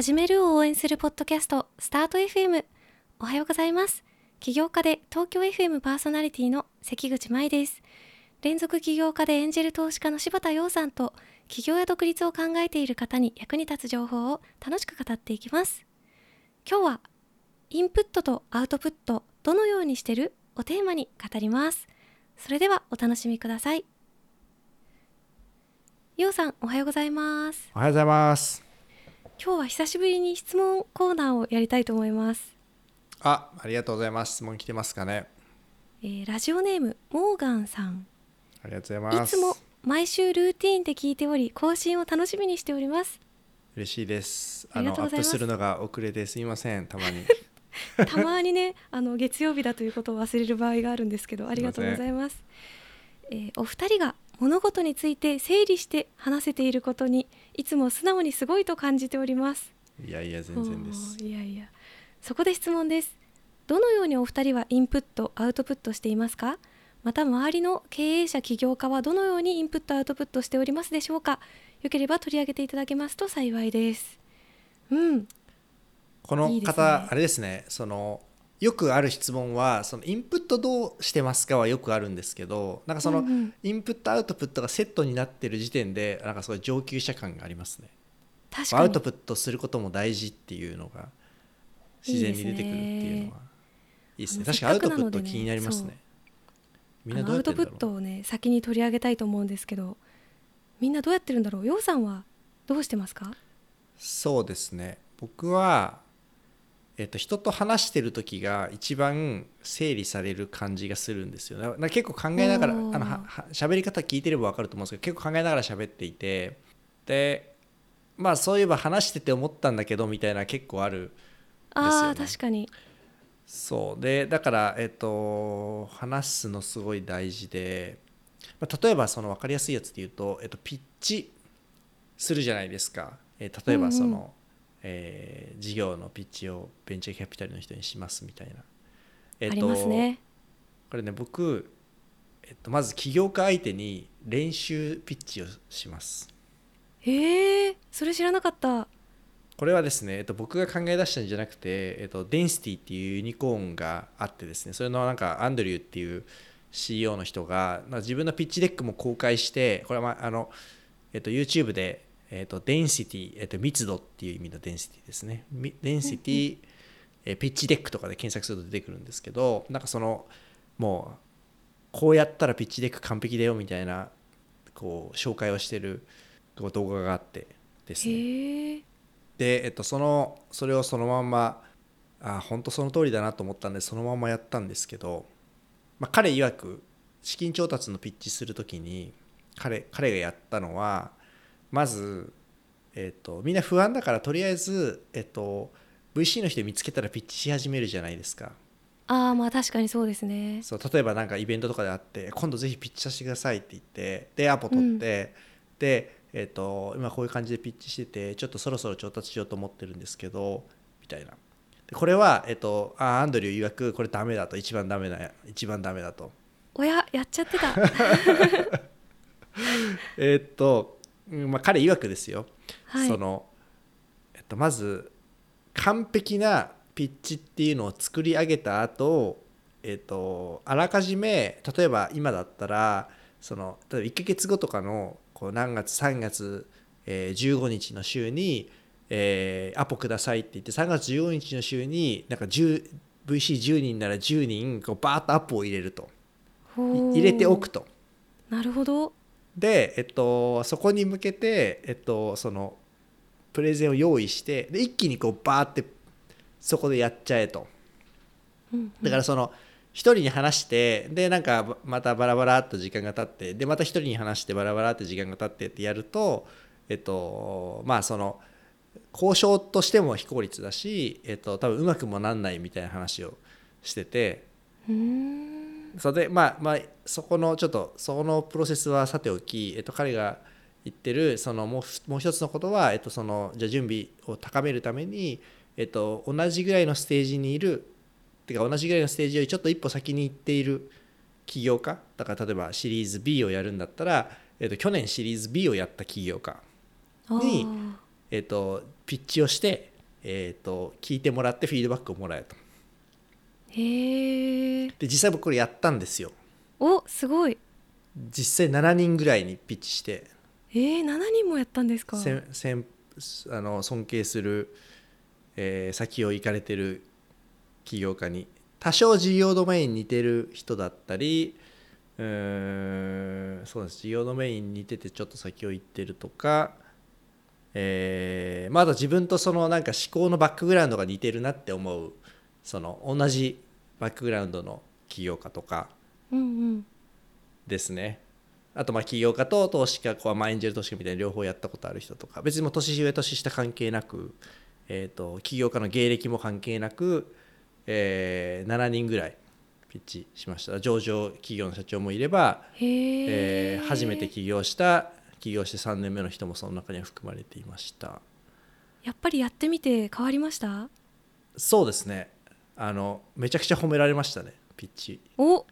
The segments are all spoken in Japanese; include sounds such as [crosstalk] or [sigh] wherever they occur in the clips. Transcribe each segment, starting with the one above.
始めるを応援するポッドキャストスタート FM おはようございます。起業家で東京 FM パーソナリティの関口舞です。連続起業家でエンジェル投資家の柴田洋さんと起業や独立を考えている方に役に立つ情報を楽しく語っていきます。今日はインプットとアウトプットどのようにしてるをテーマに語ります。それではお楽しみください。ようさんおはようございます。おはようございます。今日は久しぶりに質問コーナーをやりたいと思います、あありがとうございます。質問来てますかね？えーラジオネームモーガンさん。ありがとうございます。いつも毎週ルーティーンで聞いており更新を楽しみにしております。嬉しいです。ありがとうございます。アップするのが遅れてすいませんたまに。[laughs] たまにねあの月曜日だということを忘れる場合があるんですけどありがとうございます。えーお二人が物事について整理して話せていることにいつも素直にすごいと感じております。いやいや全然です。いやいや。そこで質問です。どのようにお二人はインプットアウトプットしていますか？また周りの経営者起業家はどのようにインプットアウトプットしておりますでしょうか？よければ取り上げていただけますと幸いです。うん。このいいですね。方あれですね。そのよくある質問はそのインプットどうしてますかはよくあるんですけどなんかその、インプットアウトプットがセットになってる時点でなんかすごい上級者感がありますね。確かに。アウトプットすることも大事っていうのが自然に出てくるっていうのはいいですね。あの確かにアウトプット気になりますね。みんなどうやってるんだろう。アウトプットをね先に取り上げたいと思うんですけどみんなどうやってるんだろう？ようさんはどうしてますか？そうですね。僕は、えっと、人と話してる時が一番整理される感じがするんですよなな結構考えながらあのはは喋り方聞いてれば分かると思うんですけど結構考えながら喋っていて。でまあそういえば話してて思ったんだけどみたいな結構あるああですよね。確かに。そう。でだから、えっと、話すのすごい大事で、まあ、例えばその分かりやすいやつで言うと、えっと、ピッチするじゃないですか、えー例えばその、うんうんえー事業のピッチをベンチャーキャピタルの人にしますみたいな、えっありますね。これね僕、えっと、まず起業家相手に練習ピッチをします。へえそれ知らなかった。これはですね、えっと、僕が考え出したんじゃなくて、えっと、 Density っていうユニコーンがあってですねそれのなんかアンドリューっていう CEO の人が、まあ、自分のピッチデックも公開してこれは、まああのえっと、YouTube で、えっと、 Density、えっと、密度っていう意味の Density ですね。み Density、えーピッチデックとかで検索すると出てくるんですけどなんかそのもうこうやったらピッチデック完璧だよみたいなこう紹介をしてるこう動画があってですね。で、えっと、そのそれをそのまんまあ本当その通りだなと思ったんでそのままやったんですけど、まあ、彼曰く資金調達のピッチするときに彼彼がやったのはまず、えっと、みんな不安だからとりあえず、えっと、VC の人見つけたらピッチし始めるじゃないですか。ああまあ確かにそうですね。そう例えばなんかイベントとかであって今度ぜひピッチさせてくださいって言ってでアポ取って、で、えっと今こういう感じでピッチしててちょっとそろそろ調達しようと思ってるんですけどみたいな。でこれは、えっとあアンドリュー曰くこれダメだと一番ダメだ一番ダメだと。おややっちゃってた。[laughs] えっと、うんまあ、彼曰くですよ、はい。その、えっと、まず完璧なピッチっていうのを作り上げた後、えっとあらかじめ例えば今だったらその例えば1ヶ月後とかのこう何月3月、えー15日の週に、えーアポくださいって言って3月15日の週になんか 10- VC10 人なら10人こうバーッとアポを入れると。入れておくと。なるほどで、えっと、そこに向けて、えっと、そのプレゼンを用意してで一気にこうバーってそこでやっちゃえと。うんだからその一人に話してでなんかばまたバラバラっと時間が経ってでまた一人に話してバラバラって時間が経ってってやるとえっとまあその交渉としても非効率だし、えっと、多分うまくもなんないみたいな話をしててそれでまあまあそこのちょっとそのプロセスはさておき、えっと、彼が言ってるそのもうふもう一つのことは、えっと、そのじゃあ準備を高めるために、えっと、同じぐらいのステージにいるてか同じぐらいのステージよりちょっと一歩先に行っている起業家だから例えばシリーズ B をやるんだったら、えっと、去年シリーズ B をやった起業家にえっと、ピッチをしてえー、と聞いてもらってフィードバックをもらえとへえで実際僕これやったんですよ。おすごい。実際7人ぐらいにピッチして。えー、7人もやったんですか？せんせんあの尊敬する、えー先を行かれてる起業家に。多少事業ドメインに似てる人だったりうーんそうです。事業ドメインに似ててちょっと先を行ってるとか、えーまあ、あと自分とそのなんか思考のバックグラウンドが似てるなって思うその同じバックグラウンドの起業家とかうんうんですね。あとまあ起業家と投資家こうまあエンジェル投資家みたいな両方やったことある人とか。別にもう年上年下関係なく、えー、と起業家の芸歴も関係なく、えー7人ぐらいピッチしました。上場企業の社長もいれば、えー初めて起業した起業して3年目の人もその中には含まれていました。やっぱりやってみて変わりました？そうですねあのめちゃくちゃ褒められましたねピッチ。お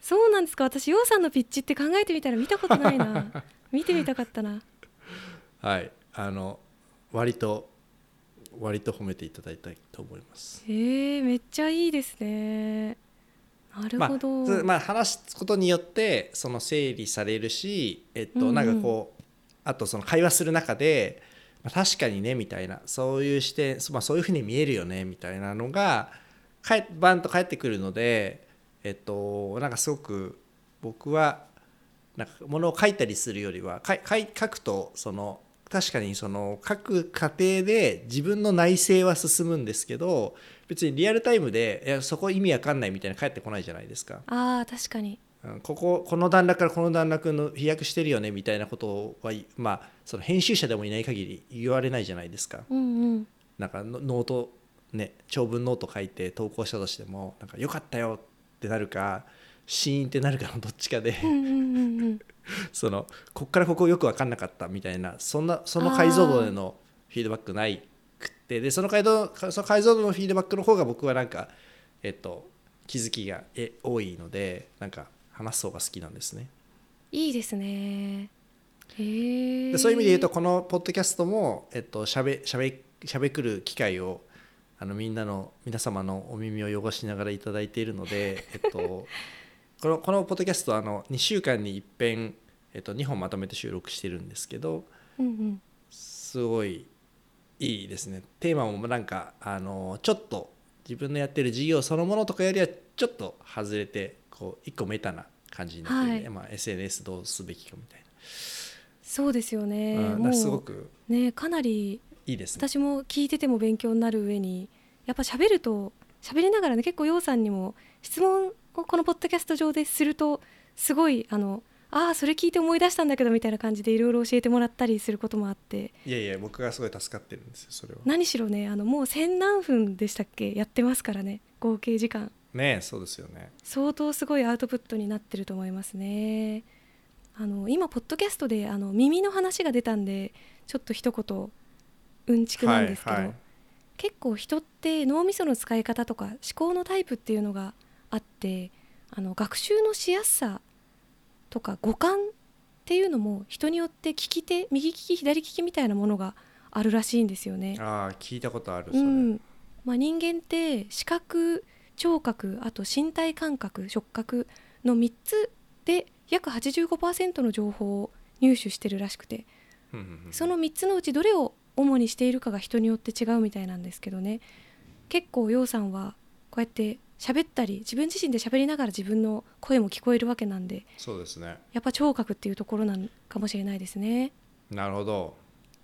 そうなんですか。私ようさんのピッチって考えてみたら見たことないな。[laughs] 見てみたかったな。はい。あの割と割と褒めていただいたいと思います。へえめっちゃいいですね。なるほど、まあつまあ、話すことによってその整理されるし、えっと、うんうんなんかこうあとその会話する中で、まあ、確かにねみたいなそういう視点、まあ、そういうふうに見えるよねみたいなのがかえバンと返ってくるので、えっと、なんかすごく僕はなんかものを書いたりするよりは書くとその確かにその書く過程で自分の内省は進むんですけど別にリアルタイムでいやそこ意味わかんないみたいな返ってこないじゃないですか。あ確かにこここの段落からこの段落の飛躍してるよねみたいなことはまあその編集者でもいない限り言われないじゃないですか。うんうん。なんかノ、ノートね長文ノート書いて投稿したとしてもなんか良かったよってなるかシーンってなるかのどっちかでうんうんうんうん。[laughs] そのこっからここよく分かんなかったみたいなそんなその解像度でのフィードバックないくってでその解像その解像度のフィードバックの方が僕はなんかえっと気づきがえ多いのでなんか話す方が好きなんですね。いいですね。へえでそういう意味で言うとこのポッドキャストも、えっと、しゃべしゃべしゃべくる機会をあのみんなの皆様のお耳を汚しながらいただいているので、[laughs] えっと、このこのポッドキャストはあの2週間に一遍、えっと、2本まとめて収録してるんですけどうんうん。すごいいいですね。テーマもなんかあのちょっと自分のやってる事業そのものとかよりはちょっと外れてこう一個メタな感じになってるね、はい。まあ、SNS どうすべきかみたいそうですよね、すごうくねかなりいいですね。私も聞いてても勉強になる上にやっぱ喋ると喋りながらね結構ようさんにも質問をこのポッドキャスト上でするとすごいあのああそれ聞いて思い出したんだけどみたいな感じでいろいろ教えてもらったりすることもあって。いやいや僕がすごい助かってるんですよそれは。何しろねあのもう千何分でしたっけ？やってますからね合計時間ね。えそうですよね。相当すごいアウトプットになってると思いますね。あの今ポッドキャストであの耳の話が出たんでちょっと一言うんちくなんですけど、はいはい。結構人って脳みその使い方とか思考のタイプっていうのがあってあの学習のしやすさとか五感っていうのも人によって利き手右利き左利きみたいなものがあるらしいんですよね。ああ聞いたことあるうん。まあ、人間って視覚聴覚あと身体感覚触覚の3つで約85%の情報を入手してるらしくて。その3つのうちどれを主にしているかが人によって違うみたいなんですけどね。結構ようさんはこうやって喋ったり自分自身で喋りながら自分の声も聞こえるわけなんでそうですね。やっぱ聴覚っていうところなんかもしれないですね。なるほど。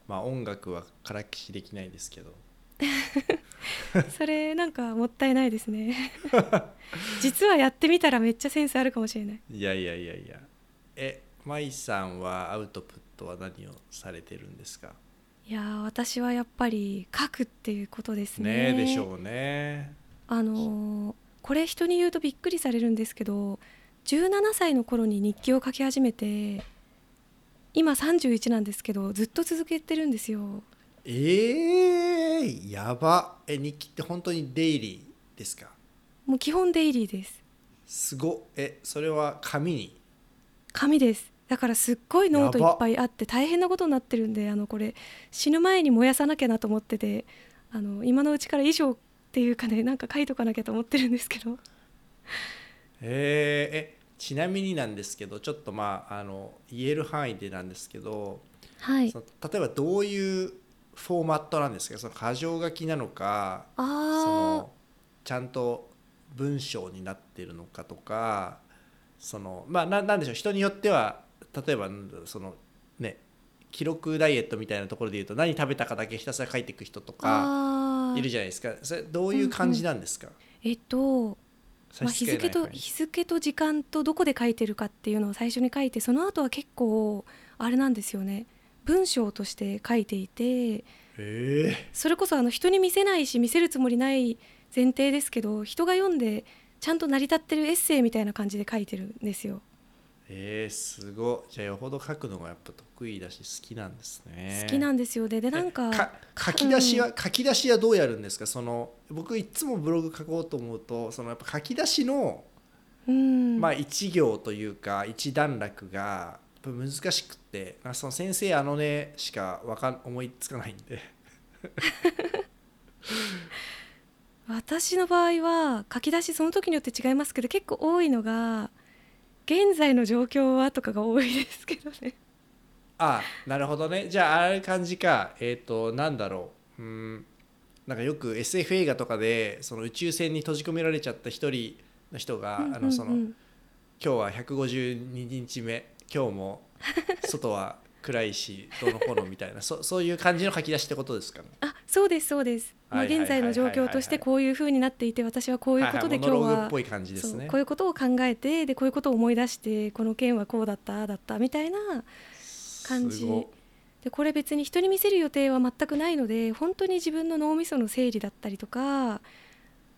まあ音楽はからきしできないですけど [laughs] [laughs] それなんかもったいないですね。[laughs] 実はやってみたらめっちゃセンスあるかもしれない。いやいやいやいや。え舞さんはアウトプットは何をされてるんですか？いやー私はやっぱり書くっていうことですね。でしょうね。あのーこれ人に言うとびっくりされるんですけど17歳の頃に日記を書き始めて今31なんですけどずっと続けてるんですよえー、やば。え日記って本当にデイリーですか？もう基本デイリーです。すご。っえそれは紙に？紙です。だからすっごいノートいっぱいあって大変なことになってるんであのこれ死ぬ前に燃やさなきゃなと思っててあの今のうちから遺書っていうかねなんか書いとかなきゃと思ってるんですけど。えー、えちなみになんですけどちょっとまああの言える範囲でなんですけど、はい。例えばどういうフォーマットなんですかその箇条書きなのかそあのちゃんと文章になってるのかとかそのまあななんでしょう人によっては例えばそのね記録ダイエットみたいなところで言うと何食べたかだけひたすら書いていく人とあかいるじゃないですか。それどういう感じなんですか、えっとまあ、日付と日付と時間とどこで書いてるかっていうのを最初に書いてその後は結構あれなんですよね文章として書いていてえ。それこそあの人に見せないし見せるつもりない前提ですけど人が読んでちゃんと成り立ってるエッセイみたいな感じで書いてるんですよ。ー、えー、すごい。じゃあよほど書くのがやっぱ得意だし好きなんですね。好きなんですよ。ででなんか書き出しは、書き出しはどうやるんですか？その僕いつもブログ書こうと思うとそのやっぱ書き出しの、うん。まあ、一行というか一段落が難しくってその先生あのねしかわかん思いつかないんで。私の場合は書き出しその時によって違いますけど結構多いのが「現在の状況は?」とかが多いですけどね。あなるほどね。じゃあああいう感じか。えっ、となんだろう。うん。なんかよく SF 映画とかでその宇宙船に閉じ込められちゃった一人の人が、あのその今日は152日目今日も外は暗いしどうのこうのみたいなそそういう感じの書き出しってことですかね？あそうですそうです、ま現在の状況としてこういう風になっていて私はこういうことで今日はこういうことを考えてでこういうことを思い出してこの件はこうだっただったみたいな感じ。でこれ別に人に見せる予定は全くないので本当に自分の脳みその整理だったりとか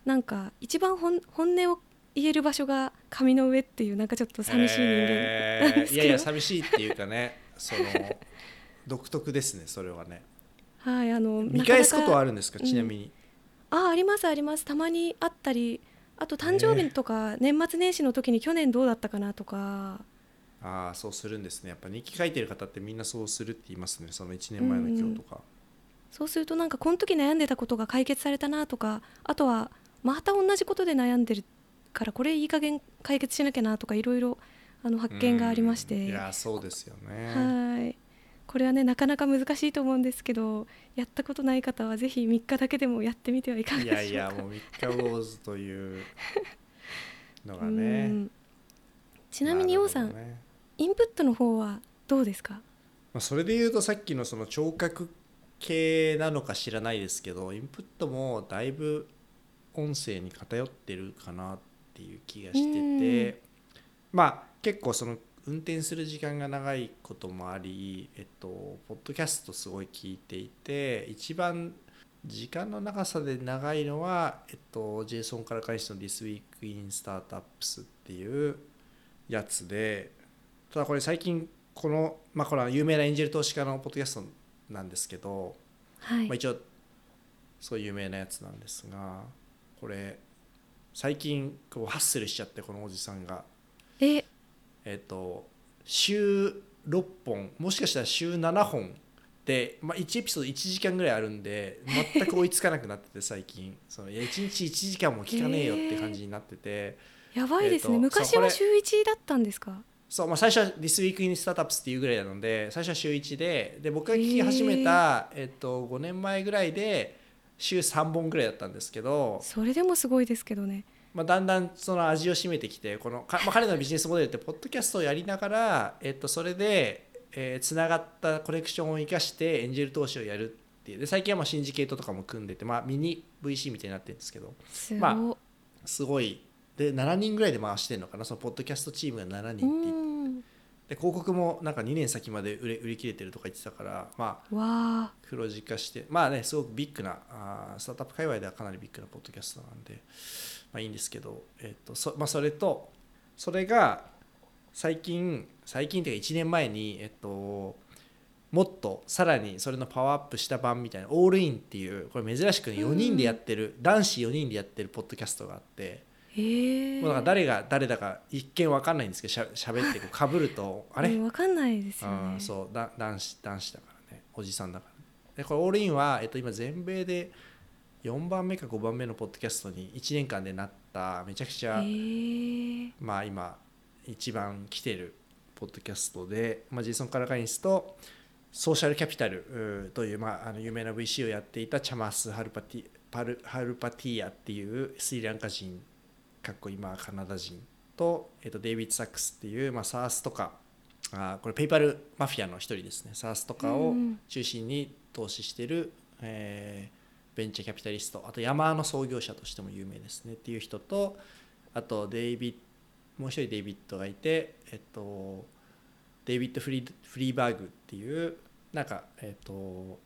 なんか一番本本音を言える場所が紙の上っていうなんかちょっと寂しい人間。なんえですけど、ーいやいや寂しいっていうかね [laughs] その独特ですねそれはね。はいあの見返すことはあるるんですかうん。ちなみに、あありますあります。たまにあったりあと誕生日とか年末年始の時に去年どうだったかなとか。ああそうするんですね。やっぱ日記書いてる方ってみんなそうするって言いますねその1年前の今日とか、そうするとなんかこの時悩んでたことが解決されたなとかあとはまた同じことで悩んでるからこれいい加減解決しなきゃなとかいろいろあの発見がありまして。うん。いやそうですよね。はい。これはねなかなか難しいと思うんですけどやったことない方はぜひ3日だけでもやってみてはいかがいでしょうか。やいやもう三日坊主というのが [laughs] うねん。ちなみに王さん、ねインプットの方はどうですか？まあ、それで言うとさっきのその聴覚系なのか知らないですけどインプットもだいぶ音声に偏ってるかなっていう気がしててまあ結構その運転する時間が長いこともありえっとポッドキャストすごい聞いていて一番時間の長さで長いのは、えっと、ジェイソン・カラカニスの This Week in Startups っていうやつでただこれ最近この、まあ、これは有名なエンジェル投資家のポッドキャストなんですけど、はい、まあ、一応そう有名なやつなんですがこれ最近こうハッスルしちゃってこのおじさんが。え？えっ、と週6本もしかしたら週7本で、まあ、1エピソード1時間ぐらいあるんで全く追いつかなくなってて [laughs] 最近。そのいや1日1時間も聞かねえよって感じになってて、やばいですね、えーと昔は週1だったんですか？そう、まあ、最初は「This Week in Startups」っていうぐらいなので最初は週1でで僕が聞き始めた、えっと、5年前ぐらいで週3本ぐらいだったんですけど、それでもすごいですけどね。まあ、だんだんその味を占めてきてこのか、まあ、彼のビジネスモデルってポッドキャストをやりながら、えっと、それでえーつながったコレクションを生かしてエンジェル投資をやるっていう。で最近はまあシンジケートとかも組んでて、まあ、ミニ VC みたいになってるんですけど。ますごい。で7人ぐらいで回してるのかなそのポッドキャストチームが7う人って言って。んで広告もなんか2年先まで売れ売り切れてるとか言ってたからまあ黒字化してまあねすごくビッグなあースタートアップ界隈ではかなりビッグなポッドキャストなんで、まあ、いいんですけど、えっとそまあ、それとそれが最近最近というか1年前に、えっと、もっとさらにそれのパワーアップした版みたいなオールインっていうこれ珍しく4人でやってる、男子4人でやってるポッドキャストがあって。へえもうだから誰が誰だか一見わかんないんですけどしゃ喋ってかぶるとあれ、うんわかんないですよあねーそうだ男子男子だからね。おじさんだから。でこれオールインは、えっと、今全米で4番目か5番目のポッドキャストに1年間でなっためちゃくちゃ、まあ今一番来てるポッドキャストで、まあ、ジェイソン・カラカインスとソーシャルキャピタルという、まあ、あの有名な VC をやっていたチャマス・ハルパティパリハピティアっていうスリランカ人かっこ今はカナダ人と,、えっとデイビッド・サックスっていう、まあ、 SaaS とかあーこれペイパルマフィアの一人ですね。 SaaS とかをうん中心に投資してる、えーベンチャーキャピタリスト。あと Yammer の創業者としても有名ですねっていう人とあとデイビッもう一人デイビッドがいて、えっと、デイビッド・フリーフリーバーグっていうなんか、えっと、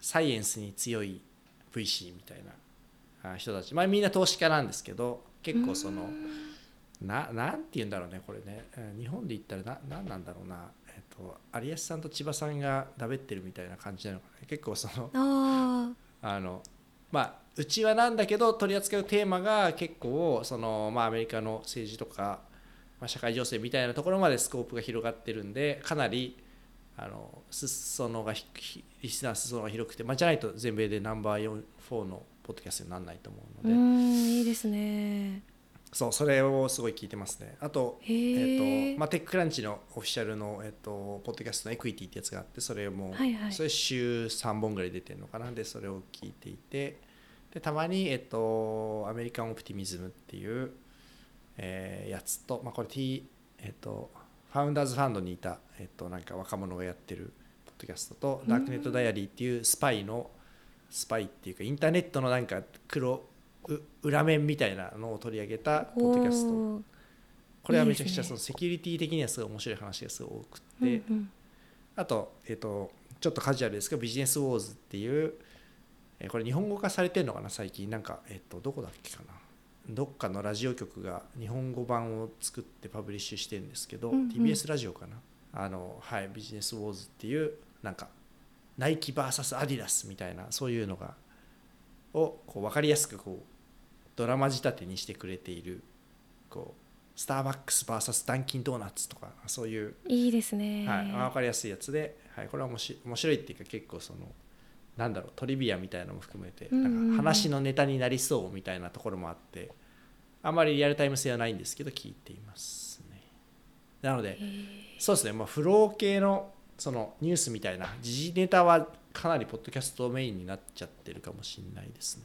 サイエンスに強い VC みたいなあ人たち、まあ、みんな投資家なんですけど結構そのななんて言うんだろうねこれね。うん日本で言ったらな何なんだろうな、えっと、有安さんと千葉さんがだべってるみたいな感じなのかな結構そのああのまあうちはなんだけど取り扱うテーマが結構その、まあ、アメリカの政治とか、まあ、社会情勢みたいなところまでスコープが広がってるんでかなりあの裾野がひひリスナー裾野が広くて、まあ、じゃないと全米でナンバー4 4のポッドキャストにならないと思うので、んいいですね。そうそれをすごい聞いてますね。あとへええっとまあ、テッククランチのオフィシャルの、えっと、ポッドキャストのエクイティってやつがあってそれも、はいはい。それ週3本ぐらい出てるのかな。でそれを聞いていて。でたまに、えっと、アメリカン・オプティミズムっていう、えーやつと、まあ、これ T、えっと、ファウンダーズファンドにいた、えっと、なんか若者がやってるポッドキャストと、ダークネット・ダイアリーっていうスパイのスパイっていうかインターネットのなんか黒う裏面みたいなのを取り上げたポッドキャスト。これはめちゃくちゃそのセキュリティ的にはすごい面白い話がすごい多くうんて、うん。あと,、えっとちょっとカジュアルですけどビジネスウォーズっていう、えーこれ日本語化されてるのかな？最近。なんか、えっとどこだっけかな？どっかのラジオ局が日本語版を作ってパブリッシュしてるんですけど、うんうん。TBS ラジオかな？あの、はい、ビジネスウォーズっていうなんかナイキ VS アディダスみたいなそういうのがをこう分かりやすくこうドラマ仕立てにしてくれているこうスターバックス VS ダンキンドーナツとかそういう、いいですね。はい、分かりやすいやつで、はい、これは面白い面白いっていうか結構そのなんだろうトリビアみたいなのも含めてなんか話のネタになりそうみたいなところもあってあまりリアルタイム性はないんですけど聞いていますね。なのでそうですね、まあ、フロー系のそのニュースみたいな時事ネタはかなりポッドキャストメインになっちゃってるかもしれないですね。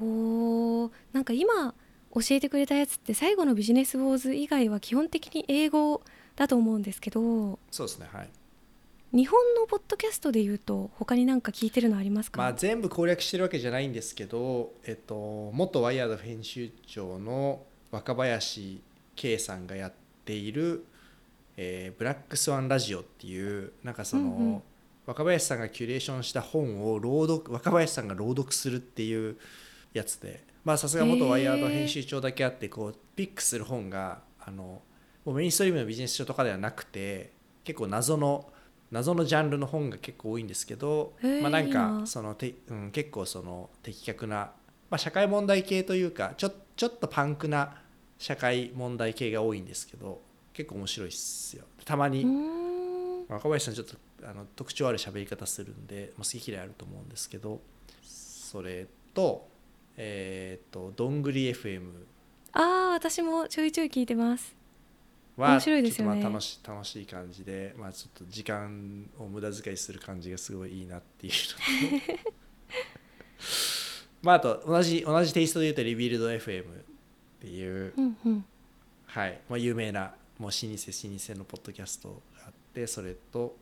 おーなんか今教えてくれたやつって最後のビジネスウォーズ以外は基本的に英語だと思うんですけどそうですねはい。日本のポッドキャストでいうと他になんか聞いてるのありますか、まあ、全部攻略してるわけじゃないんですけど、えっと、元ワイヤード編集長の若林圭さんがやっている、えーブラックスワンラジオっていうなんかその、うんうん。若林さんがキュレーションした本を朗読若林さんが朗読するっていうやつでまあさすが元ワイヤード編集長だけあってこうピックする本があのもうメインストリームのビジネス書とかではなくて結構謎の謎のジャンルの本が結構多いんですけど、まあ、なんかな。そのて、うん、結構その的確な、まあ、社会問題系というかちょちょっとパンクな社会問題系が多いんですけど結構面白いっすよ。たまに、若林さんちょっとあの特徴ある喋り方するんで、まあ、好き嫌いあると思うんですけどそれとえっ、とどんぐり FM ああ私もちょいちょい聞いてます。は面白いですよね。楽し楽しい感じで、まあ、ちょっと時間を無駄遣いする感じがすごいいいなっていうのと。[laughs] まああと同じ同じテイストで言うとリビルド FM っていう、うんうん。はい。まあ、有名なもう老舗老舗のポッドキャストがあってそれと、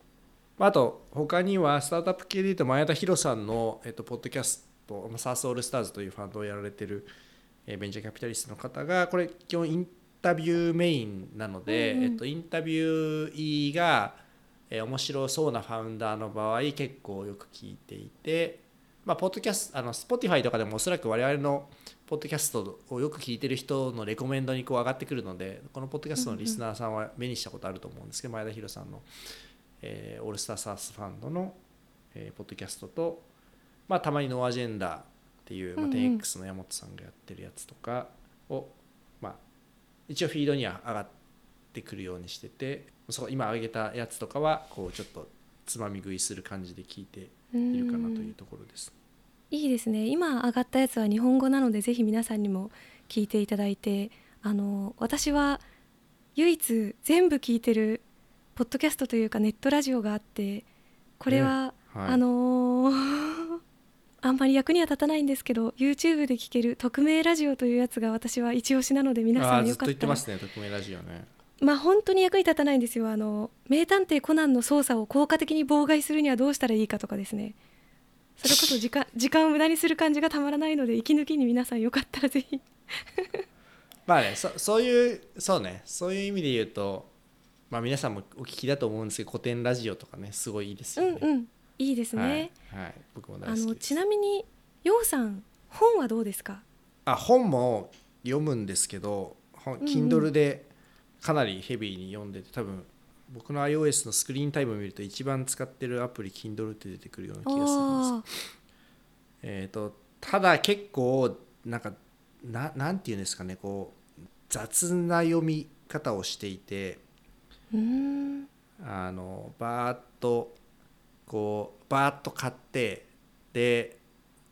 まあ、あと他にはスタートアップ系でいうと前田ヒロさんの、えっと、ポッドキャストまあ SaaS オールスターズというファンドをやられてる、えーベンチャーキャピタリストの方がこれ基本インタビューメインなので、うんうん。えっと、インタビューが、えー面白そうなファウンダーの場合結構よく聞いていて、まあ、ポッドキャストあの Spotify とかでもおそらく我々のポッドキャストをよく聞いてる人のレコメンドにこう上がってくるのでこのポッドキャストのリスナーさんは目にしたことあると思うんですけど、前田博さんの、えーオールスターサースファンドの、えーポッドキャストと、まあ、たまにノーアジェンダーっていう、まあ、うんうん 10X の山本さんがやってるやつとかを、まあ、一応フィードには上がってくるようにしててそう今挙げたやつとかはこうちょっとつまみ食いする感じで聞いているかなというところです。いいですね。今上がったやつは日本語なのでぜひ皆さんにも聞いていただいてあの私は唯一全部聞いてるポッドキャストというかネットラジオがあってこれは、ねはい。あのーあんまり役には立たないんですけど YouTube で聞ける匿名ラジオというやつが私は一押しなので皆さあーずっと言ってんよかったらますね匿名ラジオね。まあ本当に役に立たないんですよ。あの名探偵コナンの捜査を効果的に妨害するにはどうしたらいいかとかですねそれこそ時間時間を無駄にする感じがたまらないので息抜きに皆さんよかったらぜひ。[laughs] まあねそそういうそうねそういう意味で言うとまあ皆さんもお聞きだと思うんですけど古典ラジオとかねすごいいいですよね、うんうん。いいですね、はい、はい、僕も大あのちなみにようさん本はどうですか？あ本も読むんですけど本うん。Kindle でかなりヘビーに読んでて多分僕の iOS のスクリーンタイムを見ると一番使ってるアプリ Kindle って出てくるような気がするんです。あえー、とただ結構なんかななんていうんですかねこう雑な読み方をしていてあのバーッとこうバーッと買ってで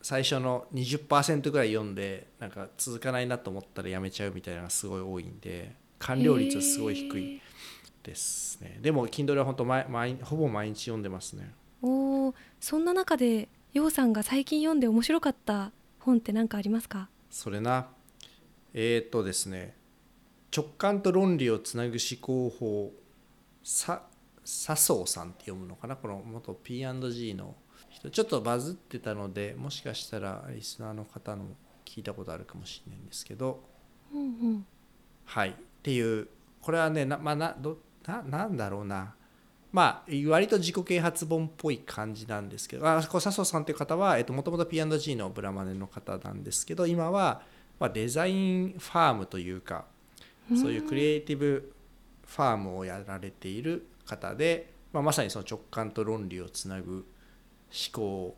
最初の20%ぐらい読んでなんか続かないなと思ったらやめちゃうみたいなのがすごい多いんで完了率はすごい低いですね。でも Kindle は本当毎毎ほぼ毎日読んでますね。おーそんな中でようさんが最近読んで面白かった本って何かありますか？それな。えっ、とですね。直感と論理をつなぐ思考法。さ笹生さんって読むのかな？この元 P&G の人。ちょっとバズってたのでもしかしたらリスナーの方の聞いたことあるかもしれないんですけど。うんうん。はい。っていうこれはねな,、まあ、などななんだろうな。まあ割と自己啓発本っぽい感じなんですけどあ笹生さんっていう方はもともと P&G のブラマネの方なんですけど今は、まあ、デザインファームというかそういうクリエイティブファームをやられている方で、まあ、まさにその直感と論理をつなぐ思考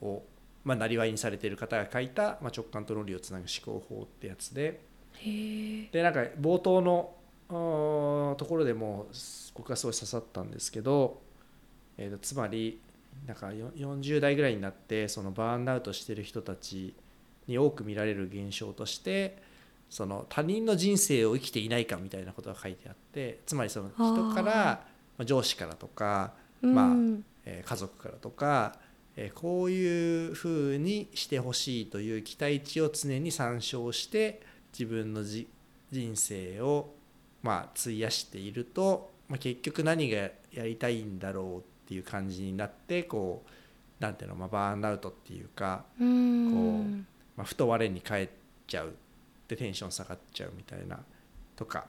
を、まあ、なりわいにされている方が書いた、まあ、直感と論理をつなぐ思考法ってやつで。でなんか冒頭のところでも僕はすごい刺さったんですけど、えーとつまりなんかよ40代ぐらいになってそのバーンアウトしてる人たちに多く見られる現象としてその他人の人生を生きていないかみたいなことが書いてあってつまりその人からまあ上司からとか、まあうんえー家族からとか、えーこういうふうにしてほしいという期待値を常に参照して自分のじ人生をまあ費やしていると、まあ、結局何がやりたいんだろうっていう感じになってこうなんていうの、まあ、バーンアウトっていうか、うんまあ、ふと我に返っちゃうでテンション下がっちゃうみたいなとか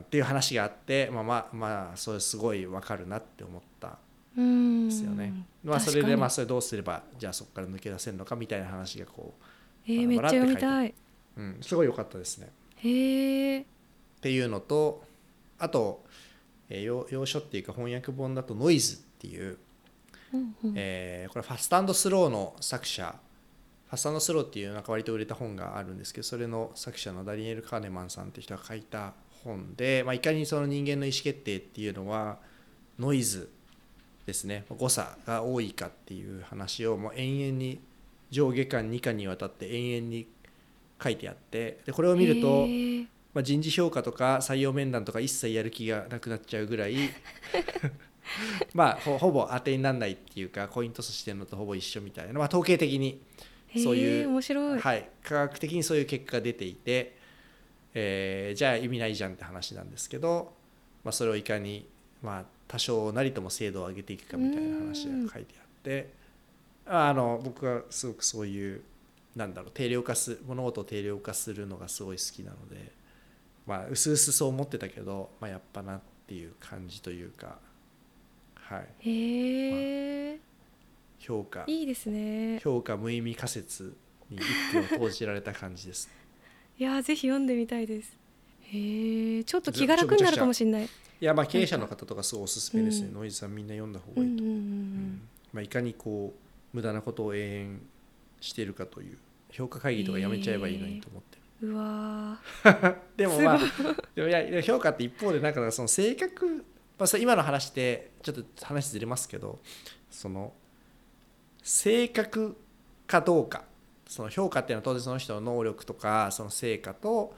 っていう話があってまあまあまあそれすごいわかるなって思ったうんですよね。まあ、それでまあそれどうすればじゃあそこから抜け出せるのかみたいな話がこえー、めっちゃ読みたい。う、うん、すごい良かったですね。へえ。っていうのとあと、えー要要所っていうか翻訳本だと「ノイズ」っていう、うんうん。えーこれファストスローの作者。ファストスローっていうなんか割と売れた本があるんですけどそれの作者のダニエル・カーネマンさんって人が書いた本で、まあ、いかにその人間の意思決定っていうのはノイズですね。誤差が多いかっていう話をもう延々に上下巻2巻にわたって延々に書いてあってでこれを見ると、へーまあ、人事評価とか採用面談とか一切やる気がなくなっちゃうぐらい [laughs] まあほほぼ当てにならないっていうかコイントスしてるのとほぼ一緒みたいな、まあ、統計的にそういう面白い。はい、科学的にそういう結果が出ていて、えーじゃあ意味ないじゃんって話なんですけど、まあ、それをいかに、まあ、多少なりとも精度を上げていくかみたいな話が書いてあってあの僕はすごくそういうなんだろう定量化す物事を定量化するのがすごい好きなので、まあ、うすうすそう思ってたけど、まあ、やっぱなっていう感じというか、はい、へえ。評価いいですね。評価無意味仮説に一票投じられた感じです。[laughs] いやーぜひ読んでみたいです。へえ。ちょっと気が楽になるかもしれない。いやまあ経営者の方とかすごいおすすめですね、うんノイズさんみんな読んだ方がいいと思う、うんまあ、いかにこう無駄なことを永遠しているかという評価会議とかやめちゃえばいいのにと思ってる、うわ [laughs] でもまあでもいや評価って一方でなんかその性格、まあ、今の話ってちょっと話ずれますけどその性格かどうか。その評価っていうのは当然その人の能力とかその成果と,、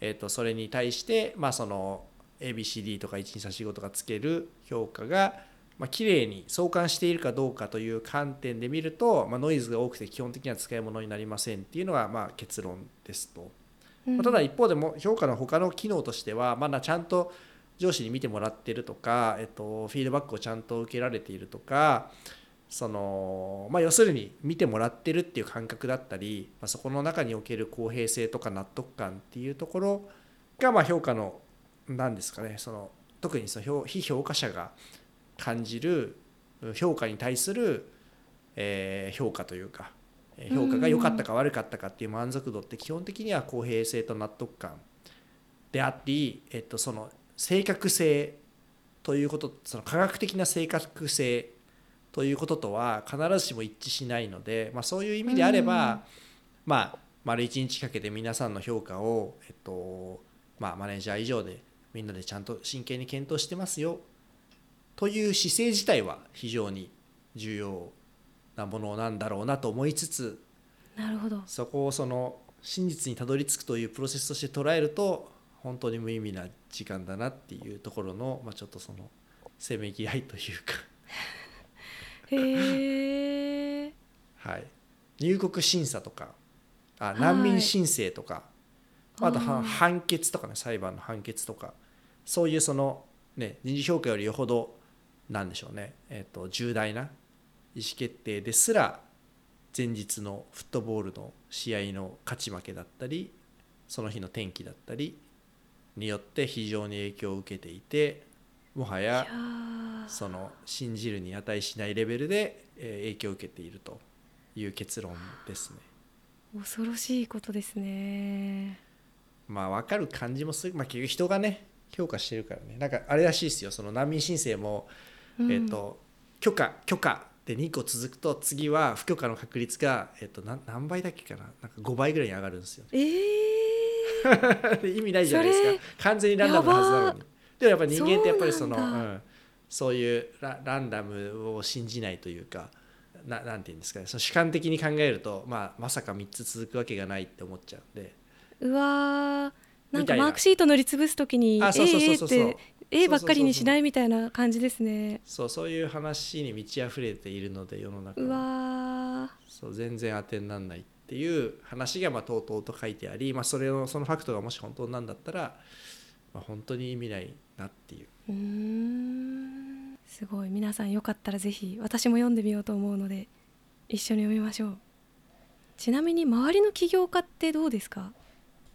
えー、とそれに対してまあその ABCD とか1234とかつける評価がまあ綺麗に相関しているかどうかという観点で見ると、まあ、ノイズが多くて基本的には使い物になりませんっていうのがまあ結論ですと。まただ一方でも評価の他の機能としてはまだちゃんと上司に見てもらってるとか、えっと、フィードバックをちゃんと受けられているとかその、まあ、要するに見てもらってるっていう感覚だったり、まあ、そこの中における公平性とか納得感っていうところがまあ評価の何ですかねその特にその非評価者が感じる評価に対する、えー、評価というか評価が良かったか悪かったかっていう満足度って基本的には公平性と納得感であり、えっと、その正確性ということその科学的な正確性ということとは必ずしも一致しないので、まあ、そういう意味であれば、まあ丸一日かけて皆さんの評価を、えっとまあ、マネージャー以上でみんなでちゃんと真剣に検討してますよという姿勢自体は非常に重要なものなんだろうなと思いつつなるほど。そこをその真実にたどり着くというプロセスとして捉えると本当に無意味な時間だなっていうところの、まあ、ちょっとそのせめぎ合いというか。へえ、[laughs] はい、入国審査とかあ難民申請とか、はい、あと判決とかね裁判の判決とかそういうその、ね、人事評価よりよほどなんでしょうね、えーと、と重大な意思決定ですら前日のフットボールの試合の勝ち負けだったりその日の天気だったりによって非常に影響を受けていてもはやその信じるに値しないレベルで影響を受けているという結論ですね。恐ろしいことですね。まあ分かる感じもする、まあ、結局人がね評価してるからね。なんかあれらしいですよ。その難民申請も、うん、えーと、許可許可で2個続くと次は不許可の確率が、えーと、と何倍だっけかな？なんか5倍ぐらいに上がるんですよ、ね。えー、[laughs] 意味ないじゃないですか。完全にランダムなはずなのに。でもやっぱ人間ってやっぱりそのうん。そういうラランダムを信じないというかななんて言うんですかね。その主観的に考えると、まあ、まさか3つ続くわけがないって思っちゃうんで。うわなんかマークシート塗りつぶす時に A って A ばっかりにしないみたいな感じですね。そうそういう話に満ち溢れているので世の中うわそう全然当てにならないっていう話がまあとうとうと書いてあり、まあ、それをそのファクトがもし本当なんだったら、まあ、本当に意味ないなっていう。うん。すごい。皆さんよかったらぜひ私も読んでみようと思うので一緒に読みましょう。ちなみに周りの起業家ってどうですか？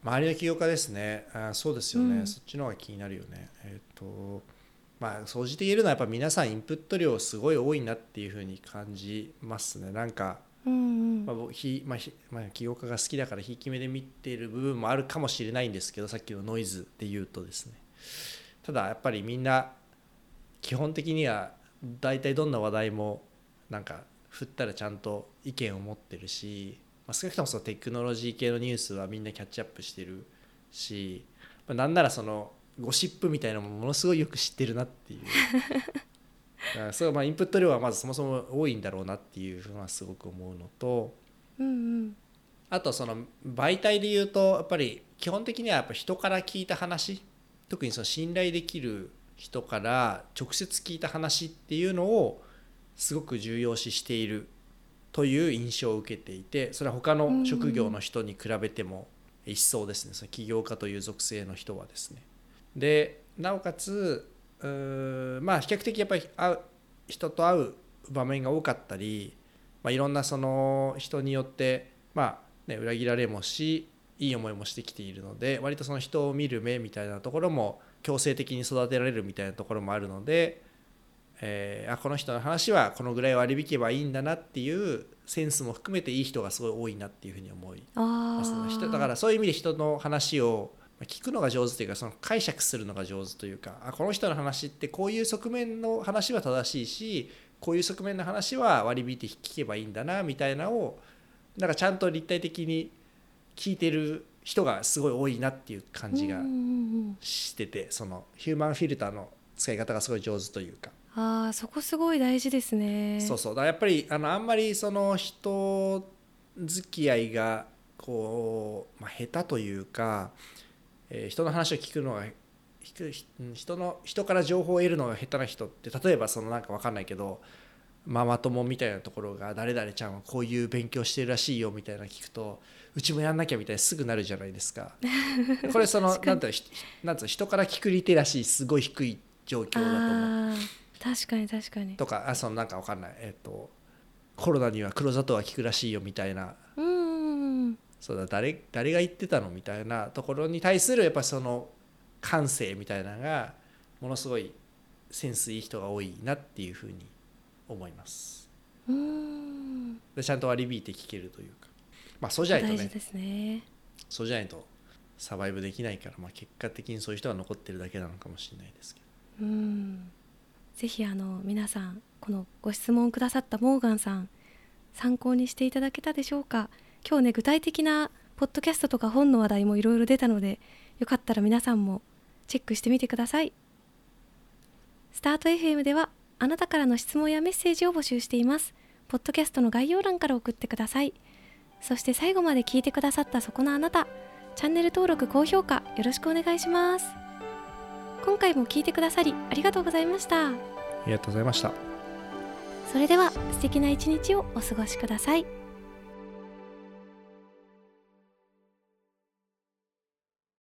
周りの起業家ですね。あそうですよね、うん、そっちの方が気になるよね。えっ、ー、とまあ総じて言えるのはやっぱ皆さんインプット量すごい多いなっていうふうに感じますね。なんかうんうん、まあひまあひまあ、起業家が好きだからひいき目で見ている部分もあるかもしれないんですけどさっきのノイズで言うとですね。ただやっぱりみんな基本的には大体どんな話題もなんか振ったらちゃんと意見を持ってるし、まあ、少なくともそのテクノロジー系のニュースはみんなキャッチアップしてるし、まあ、なんならそのゴシップみたいなのもものすごいよく知ってるなっていう。[laughs] そうまあインプット量はまずそもそも多いんだろうなっていうふうはすごく思うのと、うんうん、あとその媒体で言うとやっぱり基本的にはやっぱ人から聞いた話特にその信頼できる人から直接聞いた話っていうのをすごく重要視しているという印象を受けていてそれは他の職業の人に比べても一層ですねその起業家という属性の人はですね。でなおかつまあ比較的やっぱり会う人と会う場面が多かったり、まあ、いろんなその人によってまあね裏切られもしいい思いもしてきているので割とその人を見る目みたいなところも強制的に育てられるみたいなところもあるので、えー、あこの人の話はこのぐらい割り引けばいいんだなっていうセンスも含めていい人がすごい多いなっていうふうに思いますね。だからそういう意味で人の話を聞くのが上手というかその解釈するのが上手というかあこの人の話ってこういう側面の話は正しいしこういう側面の話は割り引いて聞けばいいんだなみたいなのをなんかちゃんと立体的に聞いてる人がすごい多いなっていう感じがしててそのヒューマンフィルターの使い方がすごい上手というか。あそこすごい大事ですねそうそうだやっぱりあのあんまりその人付き合いがこう、まあ、下手というか、えー人の話を聞くのが人の人から情報を得るのが下手な人って例えばそのなんか分かんないけどママ友みたいなところが誰々ちゃんはこういう勉強してるらしいよみたいなの聞くとうちもやんなきゃみたいにすぐなるじゃないですか。[laughs] これその確かになんていうのひなんていうの人から聞くリテラシーすごい低い状況だと思う。確かに確かに。とかあそのなんかわかんない。えっ、とコロナには黒砂糖は効くらしいよみたいな。うーんそうだ誰誰が言ってたのみたいなところに対するやっぱその感性みたいなのがものすごいセンスいい人が多いなっていうふうに思います。うーん。でちゃんと割り引いて聞けるというか。まあそうじゃないとね。大事ですね。そうじゃないとサバイブできないから、まあ、結果的にそういう人が残ってるだけなのかもしれないですけど。うんぜひあの皆さんこのご質問くださったモーガンさん参考にしていただけたでしょうか。今日ね具体的なポッドキャストとか本の話題もいろいろ出たのでよかったら皆さんもチェックしてみてください。スタート FM ではあなたからの質問やメッセージを募集しています。ポッドキャストの概要欄から送ってください。そして最後まで聞いてくださったそこのあなたチャンネル登録高評価よろしくお願いします。今回も聞いてくださりありがとうございました。ありがとうございました。それでは素敵な一日をお過ごしください